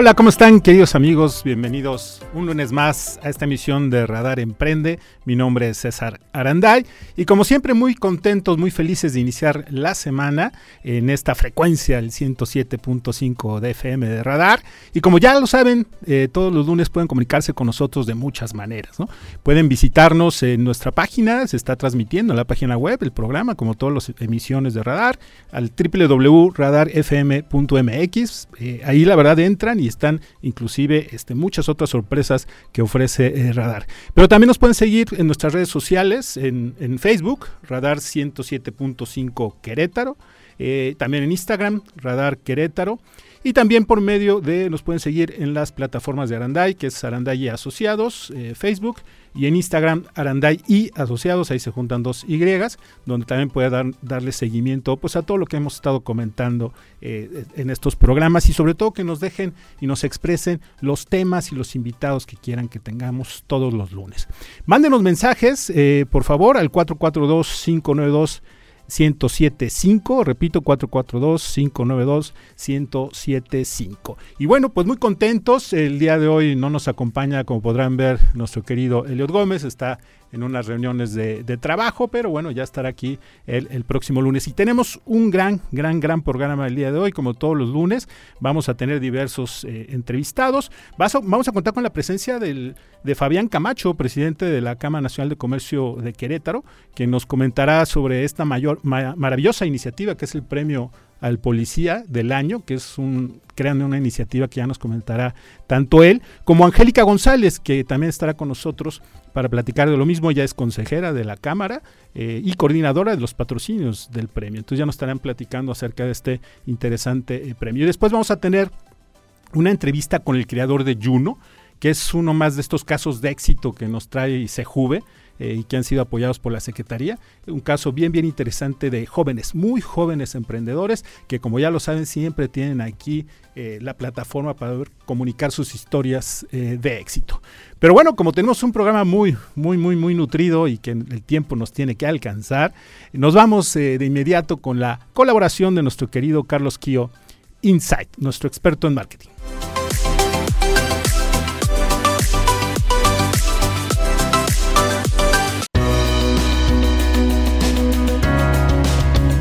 Hola, ¿cómo están queridos amigos? Bienvenidos un lunes más a esta emisión de Radar Emprende. Mi nombre es César Aranday y como siempre muy contentos, muy felices de iniciar la semana en esta frecuencia, el 107.5 de FM de Radar. Y como ya lo saben, eh, todos los lunes pueden comunicarse con nosotros de muchas maneras. Pueden visitarnos en nuestra página, se está transmitiendo en la página web el programa, como todas las emisiones de Radar, al www.radarfm.mx. Eh, ahí la verdad entran y están inclusive este, muchas otras sorpresas que ofrece eh, Radar. Pero también nos pueden seguir en nuestras redes sociales, en, Facebook, Radar 107.5 Querétaro, eh, también en Instagram, Radar Querétaro. Y también por medio de, nos pueden seguir en las plataformas de Aranday, que es Aranday y Asociados, eh, Facebook, y en Instagram Aranday y Asociados, ahí se juntan dos Y, donde también puede dar, darle seguimiento pues, a todo lo que hemos estado comentando eh, en estos programas y sobre todo que nos dejen y nos expresen los temas y los invitados que quieran que tengamos todos los lunes. Mándenos mensajes, eh, por favor, al 442 592 1075, repito, 442-592-1075. Y bueno, pues muy contentos, el día de hoy no nos acompaña, como podrán ver, nuestro querido Eliot Gómez, está en unas reuniones de, trabajo, pero bueno, ya estará aquí el, próximo lunes. Y tenemos un gran, gran, gran programa el día de hoy, como todos los lunes. Vamos a tener diversos eh, entrevistados. vamos a contar con la presencia del, de Fabián Camacho, presidente de la Cámara Nacional de Comercio de Querétaro, que nos comentará sobre esta mayor, maravillosa iniciativa que es el premio al policía del año, que es un, créanme, una iniciativa que ya nos comentará tanto él como Angélica González, que también estará con nosotros para platicar de lo mismo. Ya es consejera de la Cámara eh, y coordinadora de los patrocinios del premio. Entonces ya nos estarán platicando acerca de este interesante eh, premio. Y después vamos a tener una entrevista con el creador de Juno, que es uno más de estos casos de éxito que nos trae Sejuve. Eh, y que han sido apoyados por la Secretaría. Un caso bien, bien interesante de jóvenes, muy jóvenes emprendedores que como ya lo saben siempre tienen aquí eh, la plataforma para comunicar sus historias eh, de éxito. Pero bueno, como tenemos un programa muy, muy, muy, muy nutrido y que el tiempo nos tiene que alcanzar, nos vamos de inmediato con la colaboración de nuestro querido Carlos Kio Insight, nuestro experto en marketing.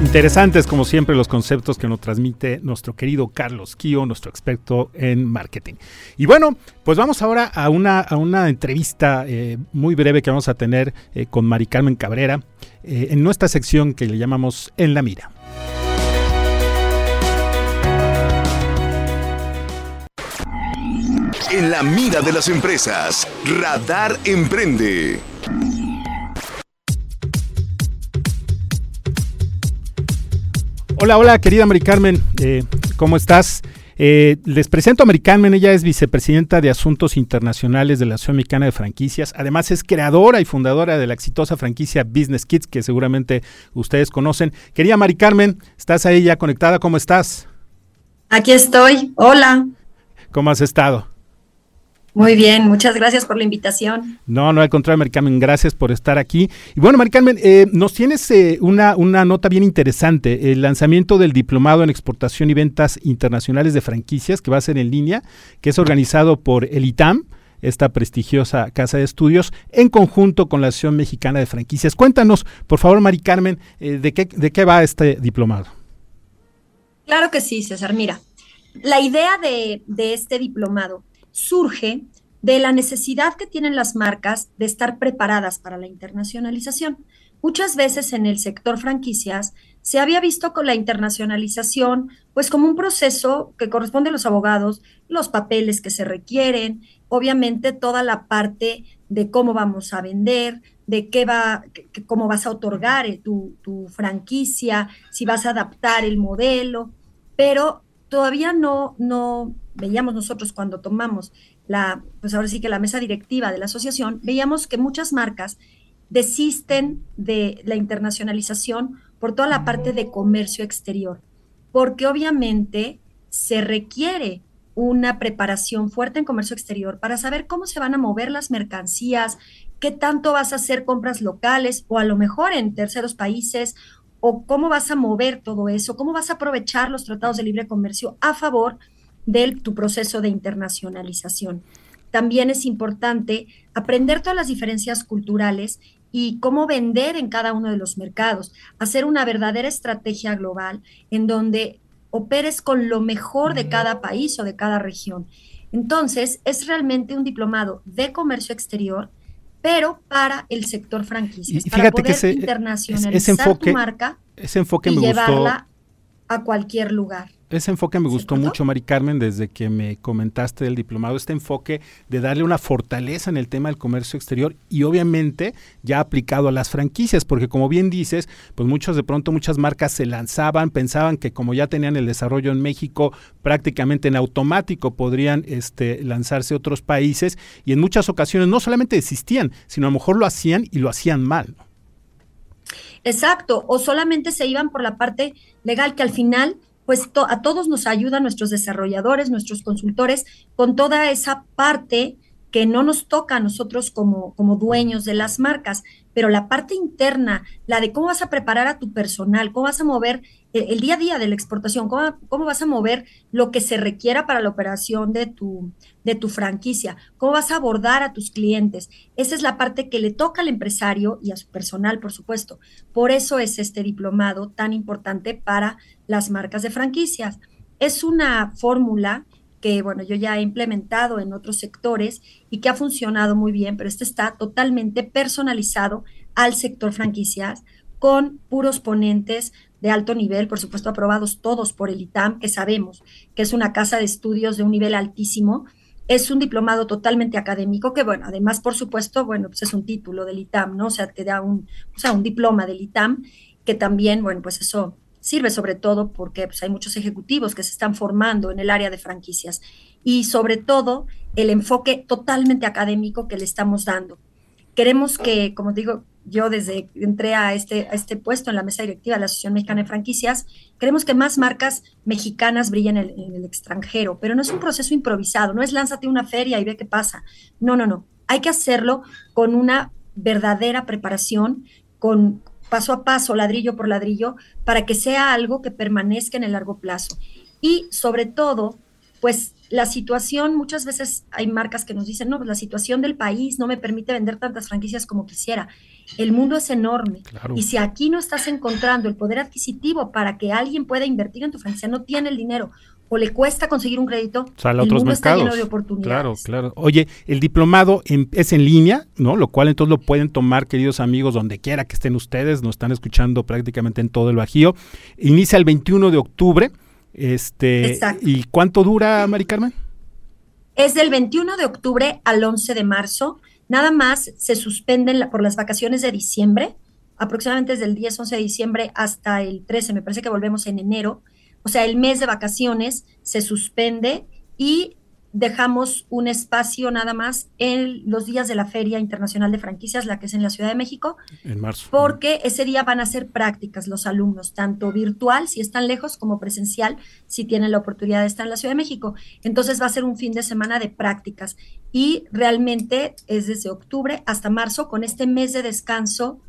Interesantes, como siempre, los conceptos que nos transmite nuestro querido Carlos Kio, nuestro experto en marketing. Y bueno, pues vamos ahora a una, a una entrevista eh, muy breve que vamos a tener eh, con Mari Carmen Cabrera eh, en nuestra sección que le llamamos En la Mira. En la mira de las empresas, Radar Emprende. Hola, hola, querida Mari Carmen, eh, ¿cómo estás? Eh, les presento a Mari Carmen, ella es vicepresidenta de Asuntos Internacionales de la Asociación Mexicana de Franquicias, además es creadora y fundadora de la exitosa franquicia Business Kids, que seguramente ustedes conocen. Querida Mari Carmen, ¿estás ahí ya conectada? ¿Cómo estás? Aquí estoy, hola. ¿Cómo has estado? Muy bien, muchas gracias por la invitación. No, no, al contrario, Maricarmen, gracias por estar aquí. Y bueno, Maricarmen, eh, nos tienes eh, una, una nota bien interesante, el lanzamiento del Diplomado en Exportación y Ventas Internacionales de Franquicias, que va a ser en línea, que es organizado por el ITAM, esta prestigiosa casa de estudios, en conjunto con la Asociación Mexicana de Franquicias. Cuéntanos, por favor, Mari Carmen, eh, de, qué, de qué va este diplomado. Claro que sí, César. Mira, la idea de, de este diplomado surge de la necesidad que tienen las marcas de estar preparadas para la internacionalización. Muchas veces en el sector franquicias se había visto con la internacionalización pues como un proceso que corresponde a los abogados, los papeles que se requieren, obviamente toda la parte de cómo vamos a vender, de qué va, cómo vas a otorgar tu, tu franquicia, si vas a adaptar el modelo, pero todavía no, no veíamos nosotros cuando tomamos la, pues ahora sí que la mesa directiva de la asociación, veíamos que muchas marcas desisten de la internacionalización por toda la parte de comercio exterior, porque obviamente se requiere una preparación fuerte en comercio exterior para saber cómo se van a mover las mercancías, qué tanto vas a hacer compras locales o a lo mejor en terceros países o cómo vas a mover todo eso, cómo vas a aprovechar los tratados de libre comercio a favor de tu proceso de internacionalización. También es importante aprender todas las diferencias culturales y cómo vender en cada uno de los mercados, hacer una verdadera estrategia global en donde operes con lo mejor de cada país o de cada región. Entonces, es realmente un diplomado de comercio exterior, pero para el sector franquicias, para poder internacionalizar tu marca ese enfoque y me llevarla a cualquier lugar. Ese enfoque me gustó mucho, Mari Carmen, desde que me comentaste del diplomado, este enfoque de darle una fortaleza en el tema del comercio exterior y obviamente ya aplicado a las franquicias, porque como bien dices, pues muchos de pronto muchas marcas se lanzaban, pensaban que como ya tenían el desarrollo en México prácticamente en automático podrían este, lanzarse a otros países y en muchas ocasiones no solamente desistían, sino a lo mejor lo hacían y lo hacían mal. Exacto, o solamente se iban por la parte legal que al final pues a todos nos ayudan nuestros desarrolladores, nuestros consultores, con toda esa parte que no nos toca a nosotros como, como dueños de las marcas, pero la parte interna, la de cómo vas a preparar a tu personal, cómo vas a mover el, día a día de la exportación, cómo, cómo, vas a mover lo que se requiera para la operación de tu, de tu franquicia, cómo vas a abordar a tus clientes. Esa es la parte que le toca al empresario y a su personal, por supuesto. Por eso es este diplomado tan importante para las marcas de franquicias. Es una fórmula que, bueno, yo ya he implementado en otros sectores y que ha funcionado muy bien, pero este está totalmente personalizado al sector franquicias con puros ponentes de alto nivel, por supuesto aprobados todos por el ITAM, que sabemos que es una casa de estudios de un nivel altísimo. Es un diplomado totalmente académico que, bueno, además, por supuesto, bueno, pues es un título del ITAM, ¿no? O sea, te da un, o sea, un diploma del ITAM que también, bueno, pues eso sirve sobre todo porque pues, hay muchos ejecutivos que se están formando en el área de franquicias y sobre todo el enfoque totalmente académico que le estamos dando. Queremos que, como digo, yo desde entré a este, este puesto en la mesa directiva de la Asociación Mexicana de Franquicias, queremos que más marcas mexicanas brillen en en el extranjero, pero no es un proceso improvisado, no es lánzate una feria y ve qué pasa. No, no, no. Hay que hacerlo con una verdadera preparación, con, paso a paso, ladrillo por ladrillo, para que sea algo que permanezca en el largo plazo. Y sobre todo, pues la situación, muchas veces hay marcas que nos dicen, no, pues la situación del país no me permite vender tantas franquicias como quisiera. El mundo es enorme. Y si aquí no estás encontrando el poder adquisitivo para que alguien pueda invertir en tu franquicia, no tiene el dinero o le cuesta conseguir un crédito, Sale a otros mercados. de oportunidades. Claro, claro. Oye, el diplomado es en línea, ¿no? Lo cual entonces lo pueden tomar, queridos amigos, donde quiera que estén ustedes, nos están escuchando prácticamente en todo el Bajío. Inicia el 21 de octubre. Este, Exacto. ¿Y cuánto dura, Mari Carmen? Es del 21 de octubre al 11 de marzo. Nada más se suspenden por las vacaciones de diciembre, aproximadamente desde el 10, 11 de diciembre hasta el 13, me parece que volvemos en enero o sea, el mes de vacaciones se suspende y dejamos un espacio nada más en los días de la Feria Internacional de Franquicias, la que es en la Ciudad de México. En marzo. Porque ese día van a hacer prácticas los alumnos, tanto virtual, si están lejos, como presencial, si tienen la oportunidad de estar en la Ciudad de México. Entonces va a ser un fin de semana de prácticas y realmente es desde octubre hasta marzo con este mes de descanso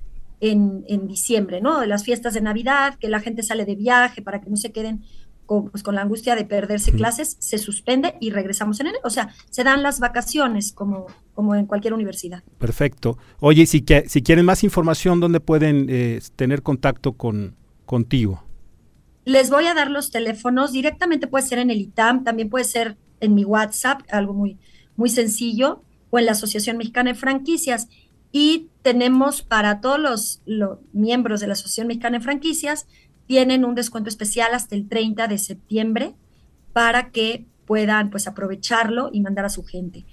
en, en, diciembre, ¿no? De las fiestas de Navidad, que la gente sale de viaje para que no se queden con, pues, con la angustia de perderse clases, se suspende y regresamos en enero. O sea, se dan las vacaciones como, como en cualquier universidad. Perfecto. Oye, si, que, si quieren más información, ¿dónde pueden eh, tener contacto con, contigo? Les voy a dar los teléfonos. Directamente puede ser en el ITAM, también puede ser en mi WhatsApp, algo muy, muy sencillo, o en la Asociación Mexicana de Franquicias y tenemos para todos los, miembros de la Asociación Mexicana de Franquicias, tienen un descuento especial hasta el 30 de septiembre para que puedan pues aprovecharlo y mandar a su gente.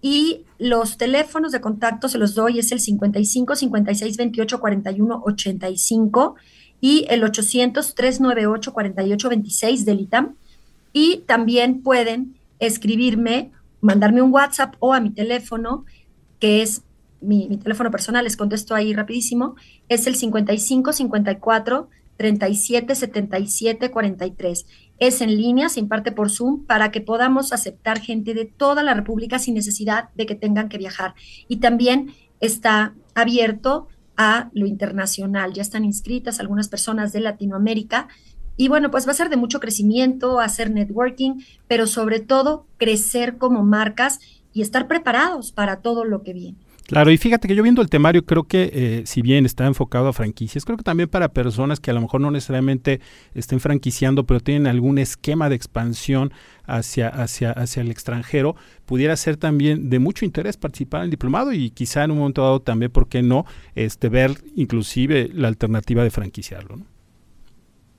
Y los teléfonos de contacto se los doy, es el 55 56 28 41 85 y el 800 398 48 26 del ITAM Y también pueden escribirme, mandarme un WhatsApp o a mi teléfono, que es mi, teléfono personal, les contesto ahí rapidísimo, es el 55 54 37 77 43. Es en línea, se imparte por Zoom para que podamos aceptar gente de toda la República sin necesidad de que tengan que viajar. Y también está abierto a lo internacional. Ya están inscritas algunas personas de Latinoamérica. Y bueno, pues va a ser de mucho crecimiento, hacer networking, pero sobre todo crecer como marcas y estar preparados para todo lo que viene. Claro, y fíjate que yo viendo el temario creo que eh, si bien está enfocado a franquicias, creo que también para personas que a lo mejor no necesariamente estén franquiciando, pero tienen algún esquema de expansión hacia, hacia, hacia el extranjero, pudiera ser también de mucho interés participar en el diplomado y quizá en un momento dado también, ¿por qué no?, este, ver inclusive la alternativa de franquiciarlo.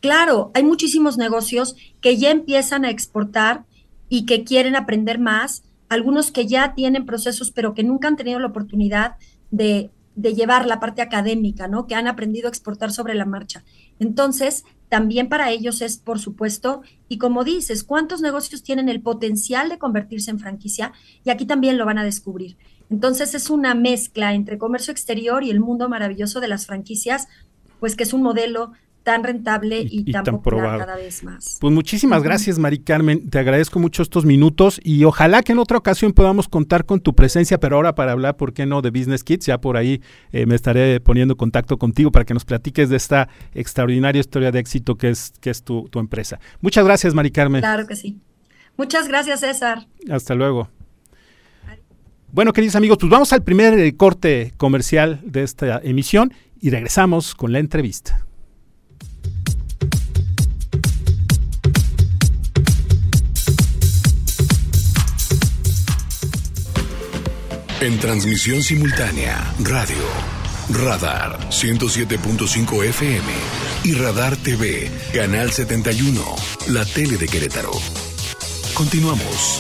Claro, hay muchísimos negocios que ya empiezan a exportar y que quieren aprender más algunos que ya tienen procesos, pero que nunca han tenido la oportunidad de, llevar la parte académica, ¿no? Que han aprendido a exportar sobre la marcha. Entonces, también para ellos es, por supuesto, y como dices, ¿cuántos negocios tienen el potencial de convertirse en franquicia? Y aquí también lo van a descubrir. Entonces, es una mezcla entre comercio exterior y el mundo maravilloso de las franquicias, pues que es un modelo tan rentable y, tan, popular cada vez más. Pues muchísimas gracias, Mari Carmen. Te agradezco mucho estos minutos y ojalá que en otra ocasión podamos contar con tu presencia, pero ahora para hablar, ¿por qué no?, de Business Kids. Ya por ahí eh, me estaré poniendo en contacto contigo para que nos platiques de esta extraordinaria historia de éxito que es, que es tu, tu empresa. Muchas gracias, Mari Carmen. Claro que sí. Muchas gracias, César. Hasta luego. Bueno, queridos amigos, pues vamos al primer eh, corte comercial de esta emisión y regresamos con la entrevista. En transmisión simultánea, radio, Radar 107.5 FM y Radar TV, Canal 71, la tele de Querétaro. Continuamos.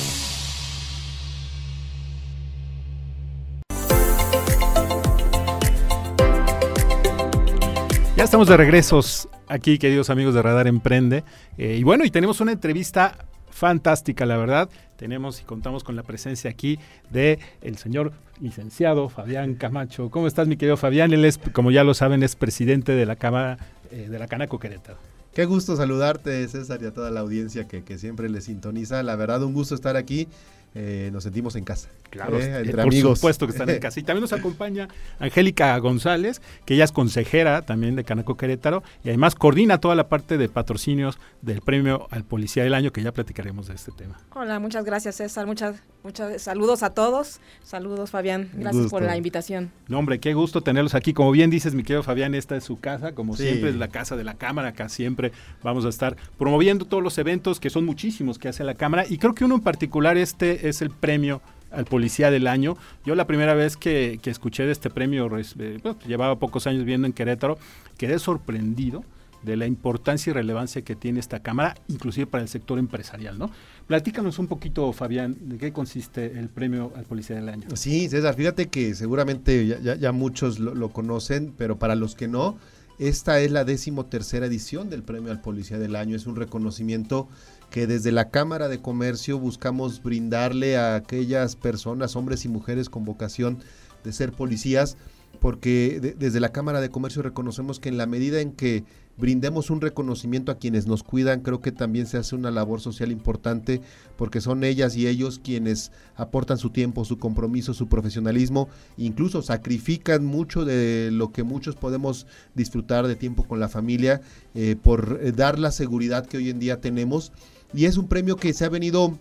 Ya estamos de regresos aquí, queridos amigos de Radar Emprende. Eh, y bueno, y tenemos una entrevista fantástica, la verdad. Tenemos y contamos con la presencia aquí de el señor licenciado Fabián Camacho. ¿Cómo estás, mi querido Fabián? Él es, como ya lo saben, es presidente de la Cámara eh, de la Canaco Querétaro. Qué gusto saludarte, César, y a toda la audiencia que, que siempre le sintoniza. La verdad, un gusto estar aquí eh, nos sentimos en casa. Claro, eh, entre por supuesto que están en casa. Y también nos acompaña Angélica González, que ella es consejera también de Canaco Querétaro y además coordina toda la parte de patrocinios del premio al Policía del Año, que ya platicaremos de este tema. Hola, muchas gracias César, muchas, muchas saludos a todos. Saludos Fabián, gracias por la invitación. No, hombre, qué gusto tenerlos aquí. Como bien dices, mi querido Fabián, esta es su casa, como siempre es la casa de la Cámara, acá siempre vamos a estar promoviendo todos los eventos, que son muchísimos que hace la Cámara, y creo que uno en particular este es el premio al policía del año. Yo la primera vez que, escuché de este premio, eh, pues, llevaba pocos años viviendo en Querétaro, quedé sorprendido de la importancia y relevancia que tiene esta Cámara, inclusive para el sector empresarial, ¿no? Platícanos un poquito, Fabián, de qué consiste el premio al Policía del Año. Sí, César, fíjate que seguramente ya, muchos lo, conocen, pero para los que no, esta es la décimo tercera edición del premio al Policía del Año. Es un reconocimiento que desde la Cámara de Comercio buscamos brindarle a aquellas personas, hombres y mujeres con vocación de ser policías, porque desde la Cámara de Comercio reconocemos que en la medida en que brindemos un reconocimiento a quienes nos cuidan, creo que también se hace una labor social importante, porque son ellas y ellos quienes aportan su tiempo, su compromiso, su profesionalismo, incluso sacrifican mucho de lo que muchos podemos disfrutar de tiempo con la familia, eh, por eh, dar la seguridad que hoy en día tenemos y es un premio que se ha venido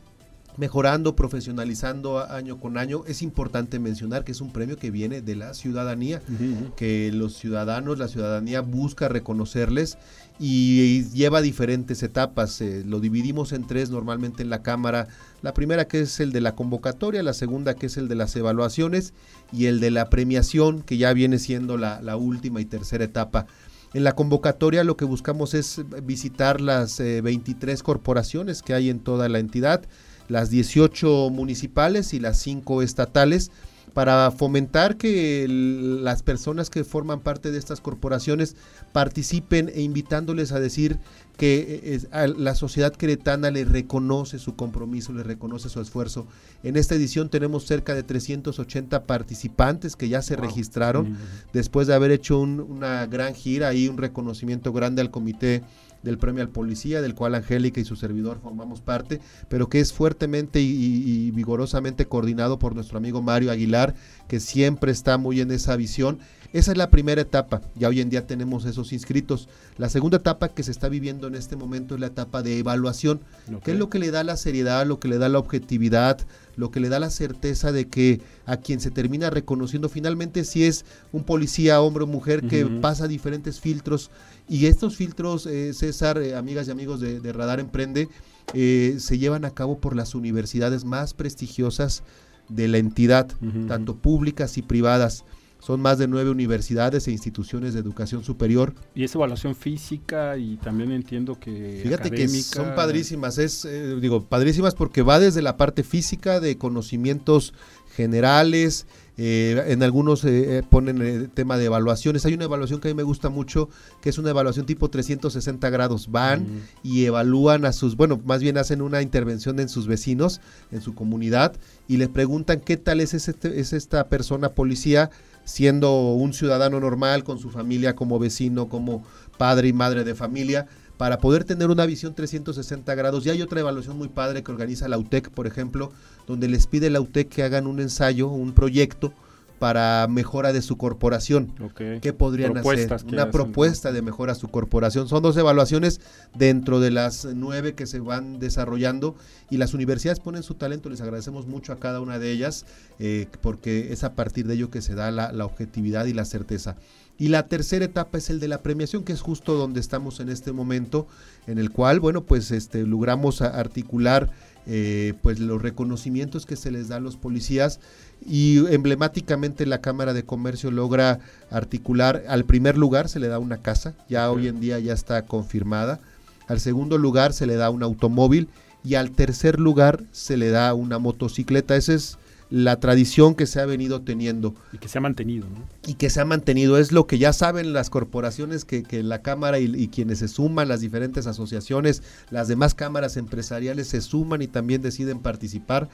mejorando, profesionalizando año con año. Es importante mencionar que es un premio que viene de la ciudadanía, que los ciudadanos, la ciudadanía busca reconocerles y lleva diferentes etapas. Eh, lo dividimos en tres normalmente en la Cámara. La primera que es el de la convocatoria, la segunda que es el de las evaluaciones y el de la premiación, que ya viene siendo la, la última y tercera etapa. En la convocatoria lo que buscamos es visitar las 23 eh, corporaciones que hay en toda la entidad, las 18 municipales y las 5 estatales, para fomentar que las personas que forman parte de estas corporaciones participen e invitándoles a decir que eh, la sociedad queretana le reconoce su compromiso, le reconoce su esfuerzo. En esta edición tenemos cerca de 380 participantes que ya se registraron después de haber hecho una gran gira y un reconocimiento grande al comité del premio al policía, del cual Angélica y su servidor formamos parte, pero que es fuertemente y, vigorosamente coordinado por nuestro amigo Mario Aguilar, que siempre está muy en esa visión. Esa es la primera etapa, ya hoy en día tenemos esos inscritos. La segunda etapa que se está viviendo en este momento es la etapa de evaluación, que es lo que le da la seriedad, lo que le da la objetividad, lo que le da la certeza de que a quien se termina reconociendo finalmente si es un policía, hombre o mujer, que pasa diferentes filtros. Y estos filtros, eh, César, eh, amigas y amigos de, Radar Emprende, eh, se llevan a cabo por las universidades más prestigiosas de la entidad, tanto públicas y privadas. Son más de nueve universidades e instituciones de educación superior. Y es evaluación física y también entiendo que. Fíjate que son padrísimas, es, digo, padrísimas porque va desde la parte física de conocimientos generales, eh, en algunos eh, eh, ponen el tema de evaluaciones. Hay una evaluación que a mí me gusta mucho, que es una evaluación tipo 360 grados. Van y evalúan a sus, bueno, más bien hacen una intervención en sus vecinos, en su comunidad, y le preguntan qué tal es, este, es esta persona policía siendo un ciudadano normal, con su familia como vecino, como padre y madre de familia para poder tener una visión 360 grados. Y hay otra evaluación muy padre que organiza la UTEC, por ejemplo, donde les pide la UTEC que hagan un ensayo, un proyecto para mejora de su corporación. ¿Qué podrían hacer? Una propuesta de mejora a su corporación. Son dos evaluaciones dentro de las nueve que se van desarrollando y las universidades ponen su talento. Les agradecemos mucho a cada una de ellas eh, porque es a partir de ello que se da la objetividad y la certeza. Y la tercera etapa es el de la premiación, que es justo donde estamos en este momento, en el cual, bueno, pues este, logramos articular eh, pues los reconocimientos que se les da a los policías. Y emblemáticamente la Cámara de Comercio logra articular, al primer lugar se le da una casa, ya hoy en día ya está confirmada, al segundo lugar se le da un automóvil y al tercer lugar se le da una motocicleta. Ese es la tradición que se ha venido teniendo. Y que se ha mantenido, ¿no? Y que se ha mantenido. Es lo que ya saben las corporaciones que, que la Cámara y, quienes se suman, las diferentes asociaciones, las demás cámaras empresariales se suman y también deciden participar.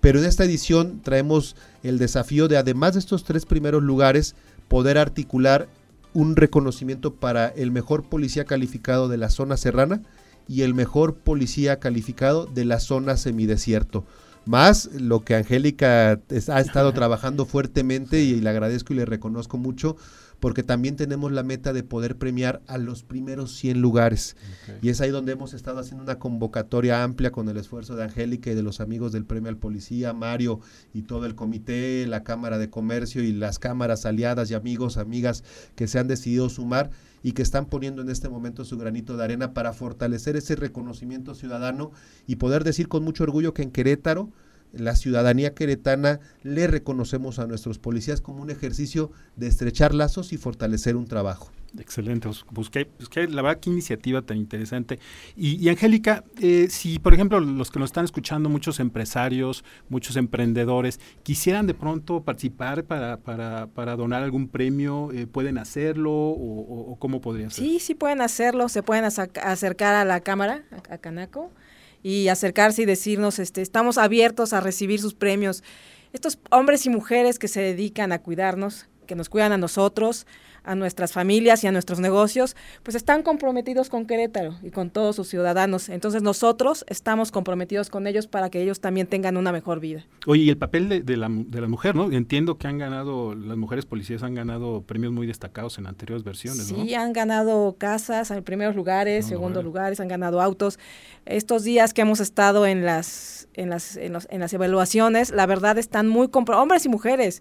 Pero en esta edición traemos el desafío de, además de estos tres primeros lugares, poder articular un reconocimiento para el mejor policía calificado de la zona serrana y el mejor policía calificado de la zona semidesierto más lo que Angélica ha estado trabajando fuertemente y le agradezco y le reconozco mucho porque también tenemos la meta de poder premiar a los primeros 100 lugares. Y es ahí donde hemos estado haciendo una convocatoria amplia con el esfuerzo de Angélica y de los amigos del Premio al Policía, Mario y todo el comité, la Cámara de Comercio y las cámaras aliadas y amigos, amigas que se han decidido sumar y que están poniendo en este momento su granito de arena para fortalecer ese reconocimiento ciudadano y poder decir con mucho orgullo que en Querétaro la ciudadanía queretana le reconocemos a nuestros policías como un ejercicio de estrechar lazos y fortalecer un trabajo. Excelente, busqué, la verdad qué iniciativa tan interesante. Y, Angélica, eh, si por ejemplo los que nos están escuchando, muchos empresarios, muchos emprendedores, quisieran de pronto participar para, para, para donar algún premio, eh, ¿pueden hacerlo o, cómo podrían ser? Sí, sí pueden hacerlo, se pueden acercar a la cámara, a Canaco y acercarse y decirnos, este, estamos abiertos a recibir sus premios. Estos hombres y mujeres que se dedican a cuidarnos, que nos cuidan a nosotros, a nuestras familias y a nuestros negocios, pues están comprometidos con Querétaro y con todos sus ciudadanos. Entonces nosotros estamos comprometidos con ellos para que ellos también tengan una mejor vida. Oye, y el papel de, la, de la mujer, ¿no? Entiendo que han ganado, las mujeres policías han ganado premios muy destacados en anteriores versiones, ¿no? Sí, han ganado casas en primeros lugares, segundos lugares, han ganado autos. Estos días que hemos estado en las, en las, en, en las evaluaciones, la verdad están muy hombres y mujeres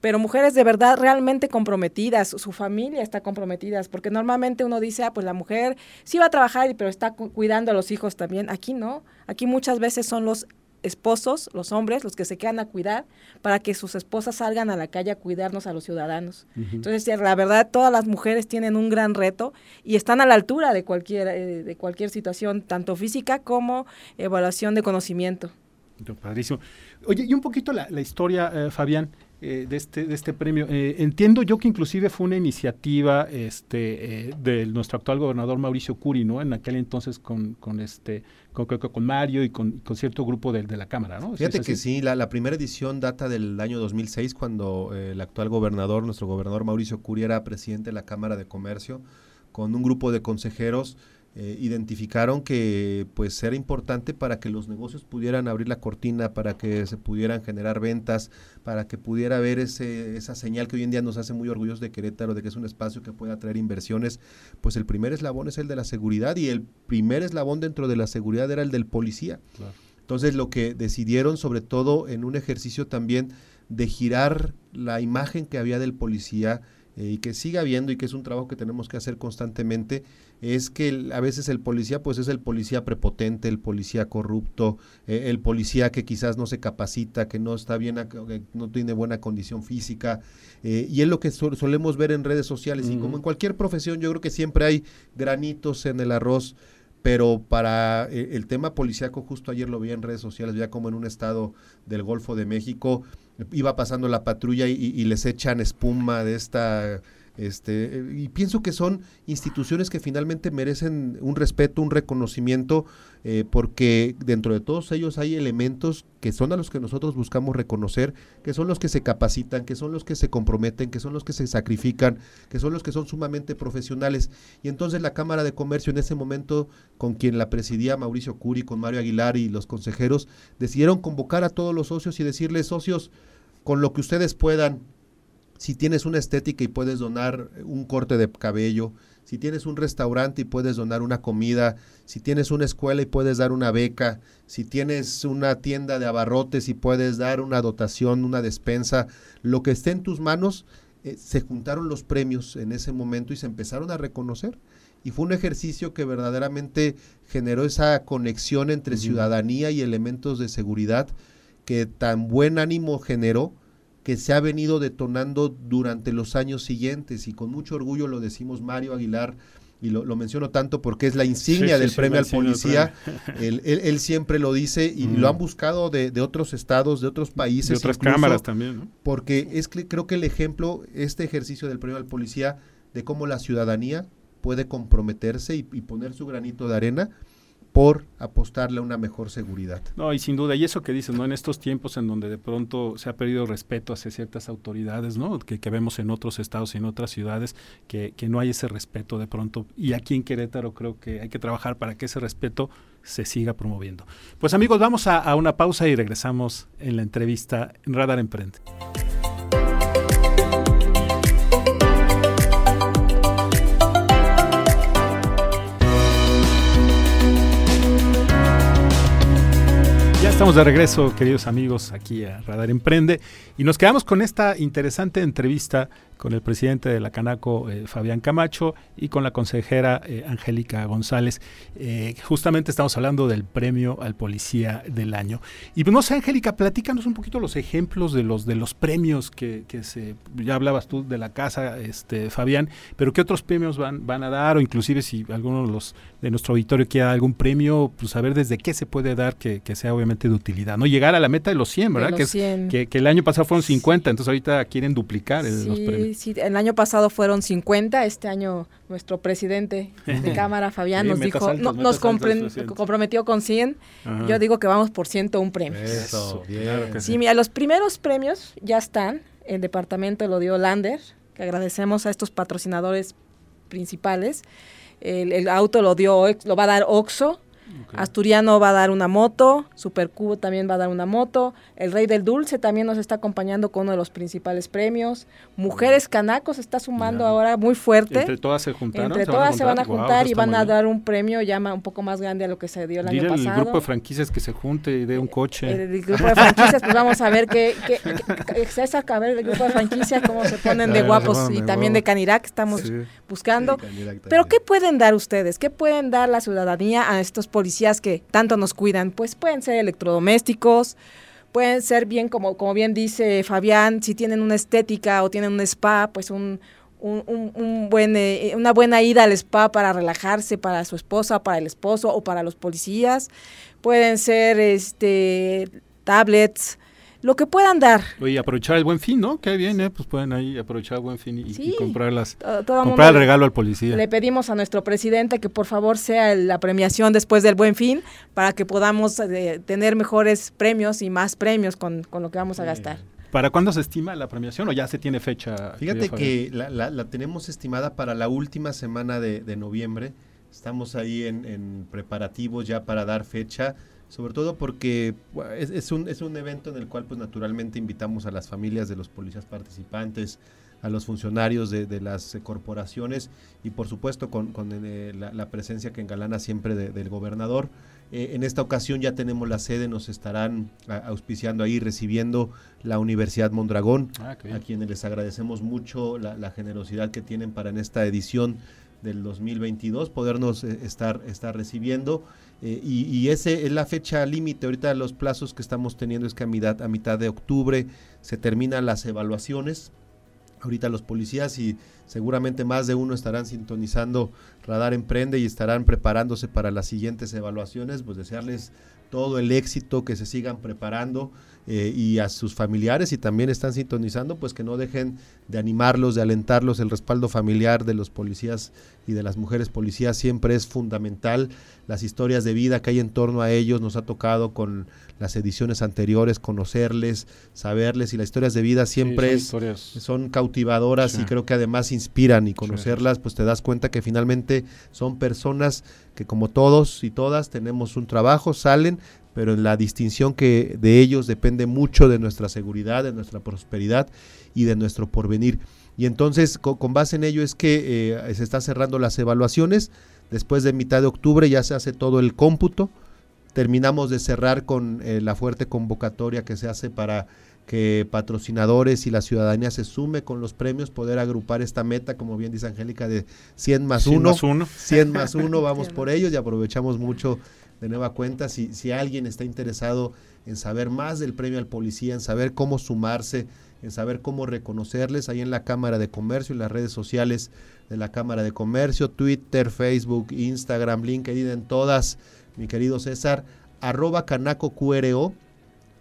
pero mujeres de verdad realmente comprometidas, su familia está comprometida, porque normalmente uno dice, ah, pues la mujer sí va a trabajar, pero está cuidando a los hijos también. Aquí no, aquí muchas veces son los esposos, los hombres, los que se quedan a cuidar para que sus esposas salgan a la calle a cuidarnos a los ciudadanos. Entonces, la verdad, todas las mujeres tienen un gran reto y están a la altura de cualquier, eh, de cualquier situación, tanto física como evaluación de conocimiento. Padrísimo. Oye, y un poquito la, historia, eh, Fabián. Eh, de, este, de este premio. Eh, entiendo yo que inclusive fue una iniciativa este, eh, de nuestro actual gobernador Mauricio Curi, ¿no? En aquel entonces con, con este con, con Mario y con, con cierto grupo de, de, la Cámara, ¿no? Fíjate que sí, la, la, primera edición data del año 2006 cuando el actual gobernador, nuestro gobernador Mauricio Curi era presidente de la Cámara de Comercio con un grupo de consejeros eh, identificaron que pues era importante para que los negocios pudieran abrir la cortina, para que se pudieran generar ventas, para que pudiera haber ese, esa señal que hoy en día nos hace muy orgullosos de Querétaro, de que es un espacio que puede atraer inversiones, pues el primer eslabón es el de la seguridad y el primer eslabón dentro de la seguridad era el del policía. Claro. Entonces lo que decidieron sobre todo en un ejercicio también de girar la imagen que había del policía, eh, y que siga habiendo y que es un trabajo que tenemos que hacer constantemente, es que a veces el policía pues es el policía prepotente, el policía corrupto, eh, el policía que quizás no se capacita, que no está bien, que no tiene buena condición física, eh, y es lo que solemos ver en redes sociales, y como en cualquier profesión yo creo que siempre hay granitos en el arroz, pero para el tema policíaco, justo ayer lo vi en redes sociales, ya como en un estado del Golfo de México, iba pasando la patrulla y, y les echan espuma de esta este, y pienso que son instituciones que finalmente merecen un respeto, un reconocimiento, eh, porque dentro de todos ellos hay elementos que son a los que nosotros buscamos reconocer, que son los que se capacitan, que son los que se comprometen, que son los que se sacrifican, que son los que son sumamente profesionales. Y entonces la Cámara de Comercio en ese momento, con quien la presidía Mauricio Curi, con Mario Aguilar y los consejeros, decidieron convocar a todos los socios y decirles, socios, con lo que ustedes puedan, si tienes una estética y puedes donar un corte de cabello, si tienes un restaurante y puedes donar una comida, si tienes una escuela y puedes dar una beca, si tienes una tienda de abarrotes y puedes dar una dotación, una despensa, lo que esté en tus manos, eh, se juntaron los premios en ese momento y se empezaron a reconocer. Y fue un ejercicio que verdaderamente generó esa conexión entre ciudadanía y elementos de seguridad que tan buen ánimo generó que se ha venido detonando durante los años siguientes y con mucho orgullo lo decimos Mario Aguilar y lo, lo menciono tanto porque es la insignia sí, del sí, premio al policía, él, él, él, siempre lo dice y mm. lo han buscado de, de, otros estados, de otros países. De otras incluso, cámaras también. ¿no? Porque es que creo que el ejemplo, este ejercicio del premio al policía, de cómo la ciudadanía puede comprometerse y, y poner su granito de arena por apostarle a una mejor seguridad. No, y sin duda, y eso que dices, ¿no? En estos tiempos en donde de pronto se ha perdido respeto hacia ciertas autoridades, ¿no? Que, que vemos en otros estados y en otras ciudades, que, que, no hay ese respeto de pronto. Y aquí en Querétaro creo que hay que trabajar para que ese respeto se siga promoviendo. Pues amigos, vamos a, a una pausa y regresamos en la entrevista en Radar Emprende. Estamos de regreso, queridos amigos, aquí a Radar Emprende y nos quedamos con esta interesante entrevista con el presidente de la Canaco, eh, Fabián Camacho, y con la consejera eh, Angélica González. Eh, justamente estamos hablando del premio al policía del año. Y no sé, Angélica, platícanos un poquito los ejemplos de los de los premios que, que, se, ya hablabas tú de la casa, este Fabián, pero qué otros premios van, van a dar, o inclusive si alguno de los de nuestro auditorio quiere algún premio, pues saber desde qué se puede dar que, que sea obviamente de utilidad, ¿no? Llegar a la meta de los 100, ¿verdad? Los que, 100. Es, que, que, el año pasado fueron 50, entonces ahorita quieren duplicar el, sí, los premios. Sí, el año pasado fueron 50, este año nuestro presidente de Cámara, Fabián, sí, nos dijo, altos, no, nos comprometió con 100, Ajá. yo digo que vamos por 101 premios. Eso, bien. Claro sí, mira, los primeros premios ya están, el departamento lo dio Lander, que agradecemos a estos patrocinadores principales, el, el auto lo dio, lo va a dar Oxo, Okay. Asturiano va a dar una moto, Supercubo también va a dar una moto, el Rey del Dulce también nos está acompañando con uno de los principales premios, Mujeres Canacos está sumando yeah. ahora muy fuerte. Entre todas se juntaron. Entre ¿Se todas van se van a juntar wow, y van a dar un premio ya un poco más grande a lo que se dio el Dile año pasado. el grupo de franquicias que se junte y dé un coche. El, el grupo de franquicias, pues vamos a ver qué, qué, qué César, a ver el grupo de franquicias cómo se ponen de guapos y también de Canirac estamos sí. buscando. Sí, Pero ¿qué pueden dar ustedes? ¿Qué pueden dar la ciudadanía a estos policías que tanto nos cuidan? Pues pueden ser electrodomésticos, pueden ser bien, como, como bien dice Fabián, si tienen una estética o tienen un spa, pues un, un, un, un buen, eh, una buena ida al spa para relajarse para su esposa, para el esposo o para los policías. Pueden ser este tablets, lo que puedan dar. Y aprovechar el buen fin, ¿no? Qué bien, ¿eh? Pues pueden ahí aprovechar el buen fin y, Sí. comprar, las, To- todo comprar el regalo al policía. Le pedimos a nuestro presidente que por favor sea la premiación después del buen fin para que podamos eh, tener mejores premios y más premios con, con lo que vamos a gastar. ¿Para cuándo se estima la premiación o ya se tiene fecha? Fíjate que la, la- la tenemos estimada para la última semana de, de noviembre. Estamos ahí en, en preparativos ya para dar fecha, sobre todo porque es, es un, es un evento en el cual pues naturalmente invitamos a las familias de los policías participantes, a los funcionarios de, de las corporaciones y por supuesto con, con, eh, la, la presencia que engalana siempre de- del gobernador. Eh, en esta ocasión ya tenemos la sede, nos estarán auspiciando ahí, recibiendo la Universidad Mondragón, Ah, a quienes les agradecemos mucho la, la generosidad que tienen para en esta edición del 2022 podernos eh, estar, estar recibiendo. eh, y, y ese es la fecha límite. Ahorita los plazos que estamos teniendo es que a mitad, a mitad de octubre se terminan las evaluaciones. Ahorita los policías y seguramente más de uno estarán sintonizando Radar Emprende y estarán preparándose para las siguientes evaluaciones. Pues desearles todo el éxito, que se sigan preparando eh, y a sus familiares y también están sintonizando, pues que no dejen de animarlos, de alentarlos. El respaldo familiar de los policías y de las mujeres policías siempre es fundamental. Las historias de vida que hay en torno a ellos nos ha tocado con las ediciones anteriores, conocerles, saberles y las historias de vida siempre Sí, son es historias. son cautivadoras Sí. y creo que además inspiran y conocerlas, pues te das cuenta que finalmente son personas que como todos y todas tenemos un trabajo, salen, pero en la distinción que de ellos depende mucho de nuestra seguridad, de nuestra prosperidad y de nuestro porvenir. Y entonces co- con, base en ello es que eh, se está cerrando las evaluaciones, después de mitad de octubre ya se hace todo el cómputo, terminamos de cerrar con eh, la fuerte convocatoria que se hace para que patrocinadores y la ciudadanía se sume con los premios, poder agrupar esta meta, como bien dice Angélica, de 100 más 100 1. más uno. 100 más 1, vamos Cien por ellos y aprovechamos mucho de nueva cuenta. Si, si alguien está interesado en saber más del premio al policía, en saber cómo sumarse, en saber cómo reconocerles, ahí en la Cámara de Comercio, en las redes sociales de la Cámara de Comercio, Twitter, Facebook, Instagram, LinkedIn, en todas, mi querido César, arroba canaco QRO,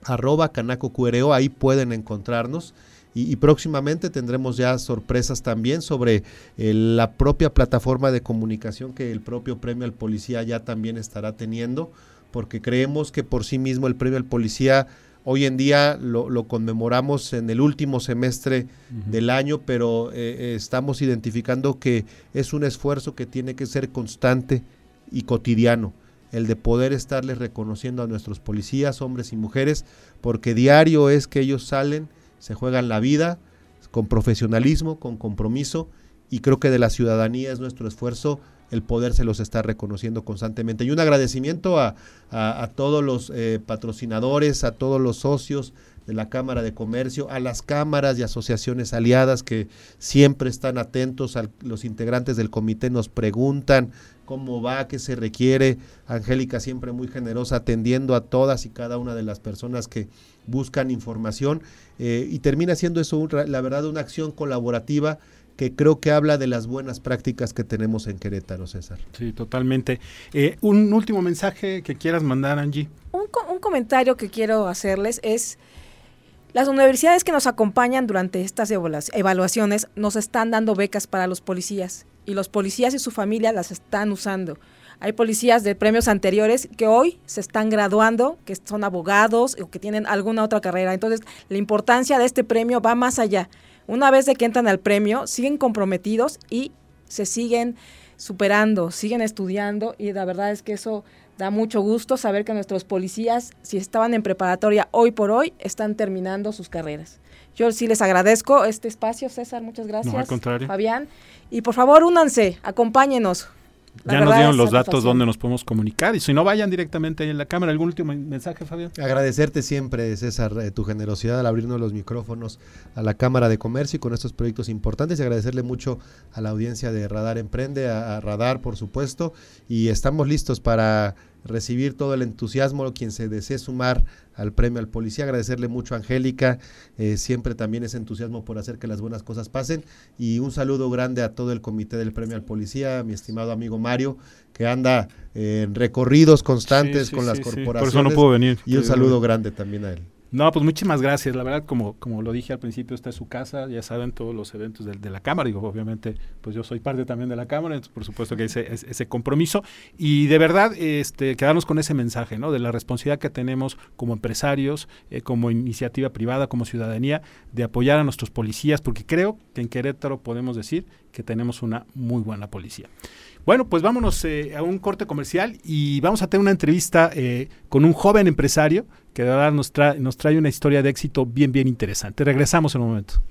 arroba canaco QRO, ahí pueden encontrarnos. Y, y próximamente tendremos ya sorpresas también sobre eh, la propia plataforma de comunicación que el propio premio al policía ya también estará teniendo, porque creemos que por sí mismo el premio al policía hoy en día lo, lo conmemoramos en el último semestre del año, pero eh, eh, estamos identificando que es un esfuerzo que tiene que ser constante y cotidiano, el de poder estarles reconociendo a nuestros policías, hombres y mujeres, porque diario es que ellos salen, se juegan la vida con profesionalismo, con compromiso, y creo que de la ciudadanía es nuestro esfuerzo el poder se los estar reconociendo constantemente. Y un agradecimiento a, a- a todos los eh, patrocinadores, a todos los socios de la Cámara de Comercio, a las cámaras y asociaciones aliadas que siempre están atentos, a los integrantes del comité nos preguntan cómo va, qué se requiere. Angélica siempre muy generosa atendiendo a todas y cada una de las personas que buscan información eh, y termina siendo eso, un- la verdad, una acción colaborativa que creo que habla de las buenas prácticas que tenemos en Querétaro, César. Sí, totalmente. Eh, un último mensaje que quieras mandar, Angie. Un, co- un comentario que quiero hacerles es, las universidades que nos acompañan durante estas evalu- evaluaciones nos están dando becas para los policías y los policías y su familia las están usando. Hay policías de premios anteriores que hoy se están graduando, que son abogados o que tienen alguna otra carrera. Entonces, la importancia de este premio va más allá. Una vez que entran al premio, siguen comprometidos y se siguen superando, siguen estudiando y la verdad es que eso da mucho gusto saber que nuestros policías, si estaban en preparatoria hoy por hoy, están terminando sus carreras. Yo sí les agradezco este espacio, César, muchas gracias. al contrario. Fabián. Y por favor, únanse, acompáñenos. La ya nos dieron los datos donde nos podemos comunicar y si no vayan directamente ahí en la cámara. ¿Algún último mensaje, Fabián? Agradecerte siempre, César, eh, tu generosidad al abrirnos los micrófonos a la Cámara de Comercio y con estos proyectos importantes y agradecerle mucho a la audiencia de Radar Emprende, a, a Radar, por supuesto, y estamos listos para recibir todo el entusiasmo, quien se desee sumar al premio al policía, agradecerle mucho a Angélica, eh, siempre también ese entusiasmo por hacer que las buenas cosas pasen y un saludo grande a todo el comité del premio al policía, a mi estimado amigo Mario, que anda eh, en recorridos constantes Sí, sí, con las sí, corporaciones. Por eso no pudo venir. Y un saludo grande también a él. No, pues muchísimas gracias. La verdad, como, como lo dije al principio, esta es su casa. Ya saben todos los eventos de, de la Cámara. Digo, obviamente, pues yo soy parte también de la Cámara, entonces por supuesto que ese, ese compromiso. Y de verdad, este, quedarnos con ese mensaje, ¿no? De la responsabilidad que tenemos como empresarios, eh, como iniciativa privada, como ciudadanía, de apoyar a nuestros policías, porque creo que en Querétaro podemos decir que tenemos una muy buena policía. Bueno, pues vámonos eh, a un corte comercial y vamos a tener una entrevista eh, con un joven empresario que de verdad nos, nos trae una historia de éxito bien, bien interesante. Regresamos en un momento.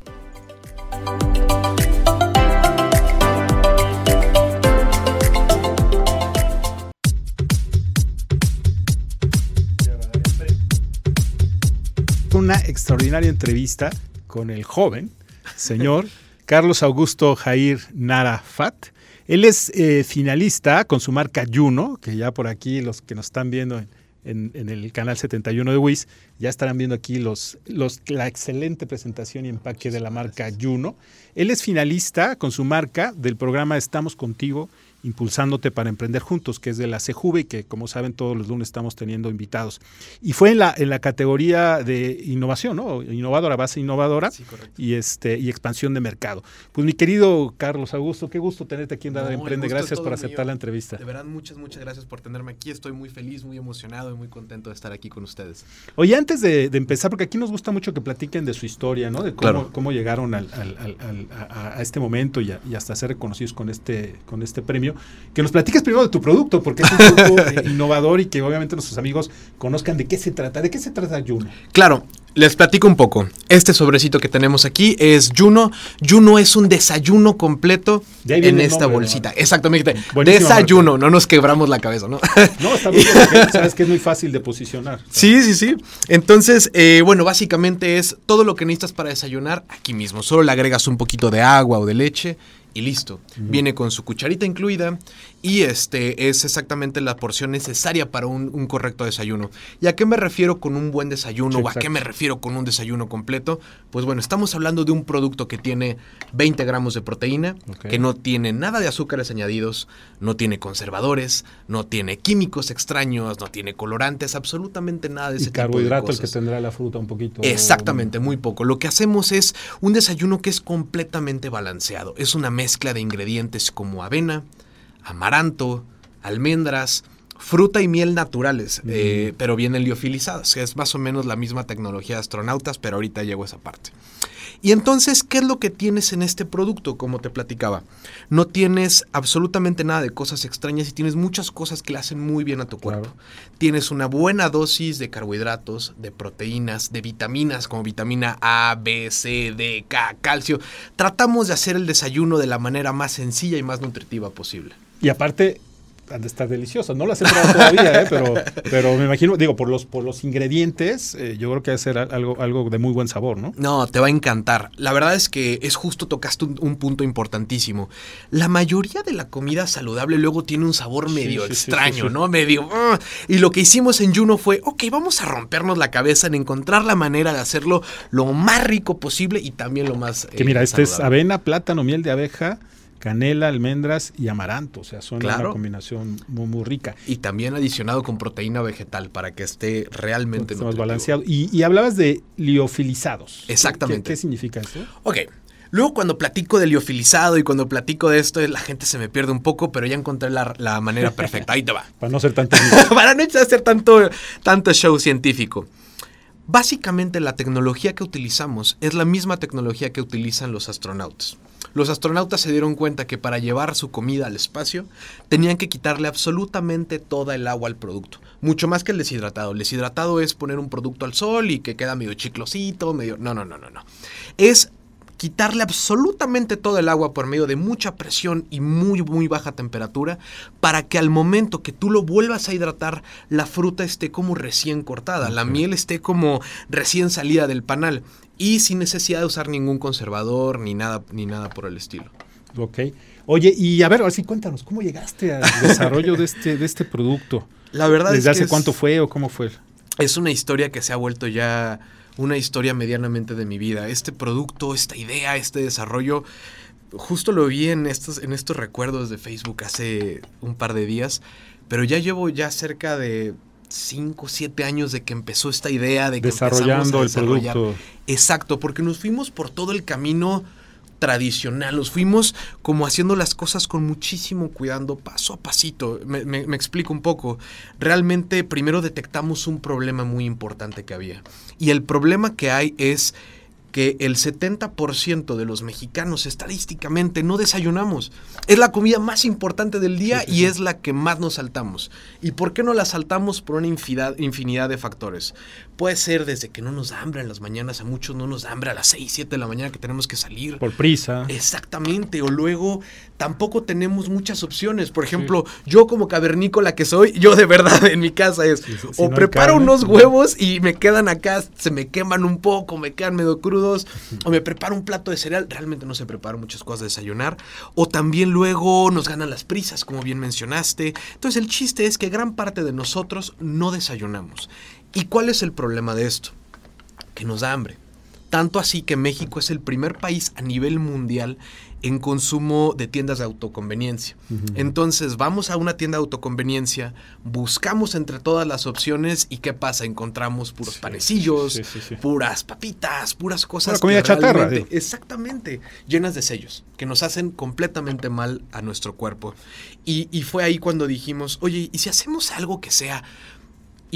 Una extraordinaria entrevista con el joven señor Carlos Augusto Jair Nara Fat. Él es eh, finalista con su marca Juno, que ya por aquí los que nos están viendo en, el canal 71 de WIS, ya estarán viendo aquí los, la excelente presentación y empaque de la marca Juno. Él es finalista con su marca del programa Estamos Contigo Impulsándote para Emprender Juntos, que es de la CEJUVE y que, como saben, todos los lunes estamos teniendo invitados. Y fue en la, en la categoría de innovación, ¿no? Innovadora, base innovadora Sí, y, este, y expansión de mercado. Pues mi querido Carlos Augusto, qué gusto tenerte aquí en Dada No, Emprende. Gracias por aceptar mío. la entrevista. De verdad, muchas, muchas gracias por tenerme aquí. Estoy muy feliz, muy emocionado y muy contento de estar aquí con ustedes. Oye, antes de, de empezar, porque aquí nos gusta mucho que platiquen de su historia, ¿no? De cómo, Claro. cómo llegaron al, al- al- al- a, a este momento y, a- y hasta ser reconocidos con este, con este premio. Que nos platiques primero de tu producto, porque es un producto eh, innovador y que obviamente nuestros amigos conozcan de qué se trata. ¿De qué se trata Juno? Claro, les platico un poco. Este sobrecito que tenemos aquí es Juno. Juno es un desayuno completo en esta nombre, bolsita. ¿no? Exactamente. Buenísimo, desayuno, no nos quebramos la cabeza, ¿no? No, está bien, porque sabes que es muy fácil de posicionar. Sí, sí, sí. Entonces, eh, bueno, básicamente es todo lo que necesitas para desayunar aquí mismo. Solo le agregas un poquito de agua o de leche y listo. Viene con su cucharita incluida y este es exactamente la porción necesaria para un, un correcto desayuno. ¿Y a qué me refiero con un buen desayuno Sí, o a qué me refiero con un desayuno completo? Pues bueno, estamos hablando de un producto que tiene 20 gramos de proteína, que no tiene nada de azúcares añadidos, no tiene conservadores, no tiene químicos extraños, no tiene colorantes, absolutamente nada de ese Y tipo de carbohidrato el que cosas. tendrá la fruta un poquito. Exactamente, muy poco. Lo que hacemos es un desayuno que es completamente balanceado. Es una mezcla de ingredientes como avena, amaranto, almendras, fruta y miel naturales, eh, pero bien liofilizadas. Es más o menos la misma tecnología de astronautas, pero ahorita llego a esa parte. Y entonces, ¿qué es lo que tienes en este producto? Como te platicaba, no tienes absolutamente nada de cosas extrañas y tienes muchas cosas que le hacen muy bien a tu cuerpo. Claro. Tienes una buena dosis de carbohidratos, de proteínas, de vitaminas como vitamina A, B, C, D, K, calcio. Tratamos de hacer el desayuno de la manera más sencilla y más nutritiva posible. Y aparte, han de estar deliciosas. No las he probado todavía, ¿eh? pero, pero me imagino, digo, por los, por los ingredientes, eh, yo creo que va a ser algo, algo de muy buen sabor, ¿no? No, te va a encantar. La verdad es que es justo tocaste un, un punto importantísimo. La mayoría de la comida saludable luego tiene un sabor medio sí, sí, extraño, sí. ¿no? Medio... "Ah". y lo que hicimos en Juno fue, ok, vamos a rompernos la cabeza en encontrar la manera de hacerlo lo más rico posible y también lo más... Que eh, mira, este es avena, plátano, miel de abeja, canela, almendras y amaranto. O sea, son una combinación muy, muy rica. Y también adicionado con proteína vegetal para que esté realmente más balanceado. Y, y hablabas de liofilizados. ¿Qué- Exactamente. ¿Qué, qué significa eso? Ok. Luego cuando platico de liofilizado y cuando platico de esto, la gente se me pierde un poco, pero ya encontré la, la manera perfecta. Ahí te va. Para no ser tan técnico. Para no hacer tanto, tanto show científico. Básicamente la tecnología que utilizamos es la misma tecnología que utilizan los astronautas. Los astronautas se dieron cuenta que para llevar su comida al espacio tenían que quitarle absolutamente toda el agua al producto. Mucho más que el deshidratado. El deshidratado es poner un producto al sol y que queda medio chiclosito, medio... No, no, no, no, no. Es quitarle absolutamente todo el agua por medio de mucha presión y muy muy baja temperatura para que al momento que tú lo vuelvas a hidratar la fruta esté como recién cortada, la miel esté como recién salida del panal y sin necesidad de usar ningún conservador ni nada ni nada por el estilo. ok. Oye, y a ver, así cuéntanos, ¿cómo llegaste al desarrollo de este, de este producto? La verdad ¿Desde es que hace es- cuánto fue o cómo fue? es una historia que se ha vuelto ya una historia medianamente de mi vida. Este producto, esta idea, este desarrollo, justo lo vi en estos, en estos recuerdos de Facebook hace un par de días, pero ya llevo ya cerca de 5, 7 años de que empezó esta idea de que desarrollando el producto. Exacto, porque nos fuimos por todo el camino tradicional, nos fuimos como haciendo las cosas con muchísimo cuidado, paso a pasito. Me, me, explico un poco. Realmente primero detectamos un problema muy importante que había. Y el problema que hay es que el 70% de los mexicanos estadísticamente no desayunamos. Es la comida más importante del día y es la que más nos saltamos. ¿Y por qué no la saltamos? Por una infinidad, infinidad de factores. Puede ser desde que no nos da hambre en las mañanas, a muchos no nos da hambre a las 6, 7 de la mañana que tenemos que salir. Por prisa. Exactamente, o luego tampoco tenemos muchas opciones. Por ejemplo, yo como cavernícola que soy, yo de verdad en mi casa es, o preparo unos huevos y me quedan acá, se me queman un poco, me quedan medio crudos, o me preparo un plato de cereal, realmente no se preparo muchas cosas de desayunar, o también luego nos ganan las prisas, como bien mencionaste. Entonces el chiste es que gran parte de nosotros no desayunamos. ¿Y cuál es el problema de esto? Que nos da hambre. Tanto así que México es el primer país a nivel mundial en consumo de tiendas de autoconveniencia. Entonces vamos a una tienda de autoconveniencia, buscamos entre todas las opciones y ¿qué pasa? Encontramos puros panecillos, puras papitas, puras cosas. comida chatarra. Exactamente, llenas de sellos, que nos hacen completamente mal a nuestro cuerpo. Y, y fue ahí cuando dijimos, oye, ¿y si hacemos algo que sea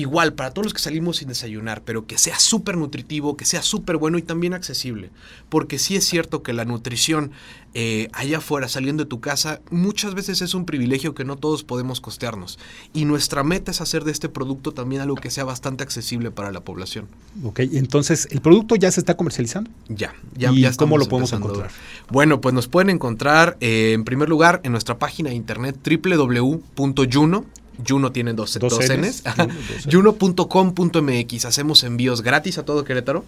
igual para todos los que salimos sin desayunar, pero que sea súper nutritivo, que sea súper bueno y también accesible. Porque sí es cierto que la nutrición eh, allá afuera, saliendo de tu casa, muchas veces es un privilegio que no todos podemos costearnos. Y nuestra meta es hacer de este producto también algo que sea bastante accesible para la población. Ok, entonces, ¿el producto ya se está comercializando? Ya, ya, ¿Y cómo lo podemos encontrar? Bueno, pues nos pueden encontrar eh, en primer lugar en nuestra página de internet www.juno Juno tiene dos, dos, Ns. Juno.com.mx. Hacemos envíos gratis a todo Querétaro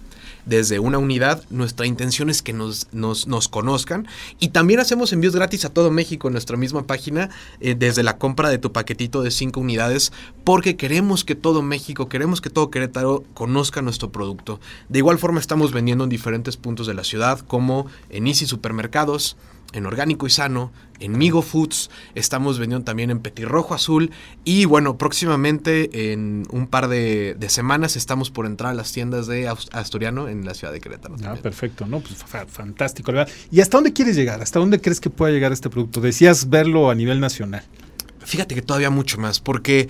desde una unidad. Nuestra intención es que nos, nos, nos conozcan. Y también hacemos envíos gratis a todo México en nuestra misma página eh, desde la compra de tu paquetito de cinco unidades porque queremos que todo México, queremos que todo Querétaro conozca nuestro producto. De igual forma estamos vendiendo en diferentes puntos de la ciudad como en Easy Supermercados, en Orgánico y Sano, en Migo Foods, estamos vendiendo también en Petirrojo Azul y bueno, próximamente en un par de, semanas estamos por entrar a las tiendas de Asturiano en la ciudad de Querétaro. Ah, perfecto, ¿no? Pues fantástico. ¿Y hasta dónde quieres llegar? ¿Hasta dónde crees que pueda llegar este producto? Decías verlo a nivel nacional. Fíjate que todavía mucho más, porque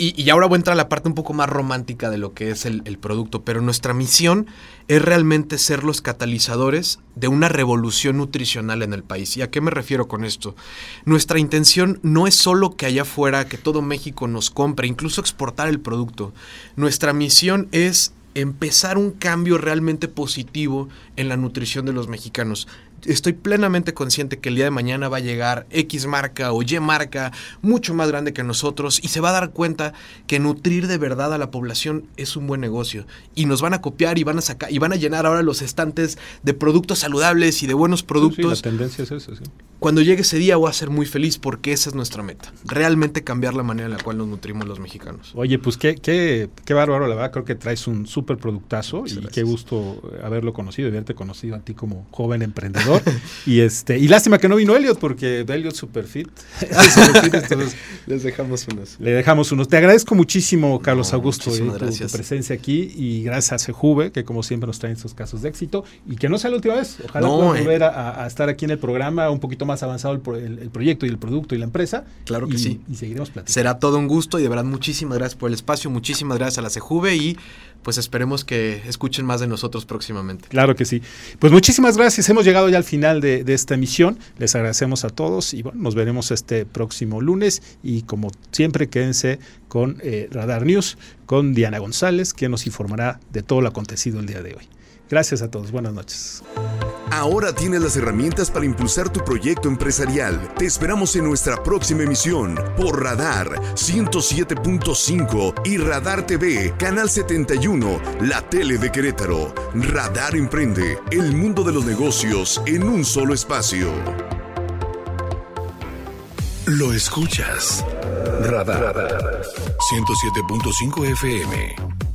y, ahora voy a entrar a la parte un poco más romántica de lo que es el, producto, pero nuestra misión es realmente ser los catalizadores de una revolución nutricional en el país. ¿Y a qué me refiero con esto? Nuestra intención no es solo que allá afuera, que todo México nos compre, incluso exportar el producto. Nuestra misión es empezar un cambio realmente positivo en la nutrición de los mexicanos estoy plenamente consciente que el día de mañana va a llegar X marca o Y marca mucho más grande que nosotros y se va a dar cuenta que nutrir de verdad a la población es un buen negocio y nos van a copiar y van a sacar y van a llenar ahora los estantes de productos saludables y de buenos productos. la tendencia es esa, sí. Cuando llegue ese día voy a ser muy feliz porque esa es nuestra meta, realmente cambiar la manera en la cual nos nutrimos los mexicanos. Oye, pues qué qué qué bárbaro, la verdad creo que traes un súper productazo y qué gusto haberlo conocido y haberte conocido a ti como joven emprendedor y este y lástima que no vino Elliot porque Elliot super fit. les dejamos unos. Le dejamos unos. Te agradezco muchísimo, Carlos Augusto, eh, tu, presencia aquí y gracias a Sejuve, que como siempre nos traen estos casos de éxito y que no sea la última vez. Ojalá puedan eh. volver a, estar aquí en el programa un poquito más avanzado el, proyecto y el producto y la empresa. Claro que sí. Y seguiremos platicando. Será todo un gusto y de verdad muchísimas gracias por el espacio, muchísimas gracias a la Sejuve y pues esperemos que escuchen más de nosotros próximamente. Claro que sí. Pues muchísimas gracias. Hemos llegado ya al final de, esta emisión. Les agradecemos a todos y bueno, nos veremos este próximo lunes. Y como siempre, quédense con eh, Radar News, con Diana González, que nos informará de todo lo acontecido el día de hoy. Gracias a todos. Buenas noches. Ahora tienes las herramientas para impulsar tu proyecto empresarial. Te esperamos en nuestra próxima emisión por Radar 107.5 y Radar TV, Canal 71, la tele de Querétaro. Radar Emprende, el mundo de los negocios en un solo espacio. Lo escuchas. Radar 107.5 FM.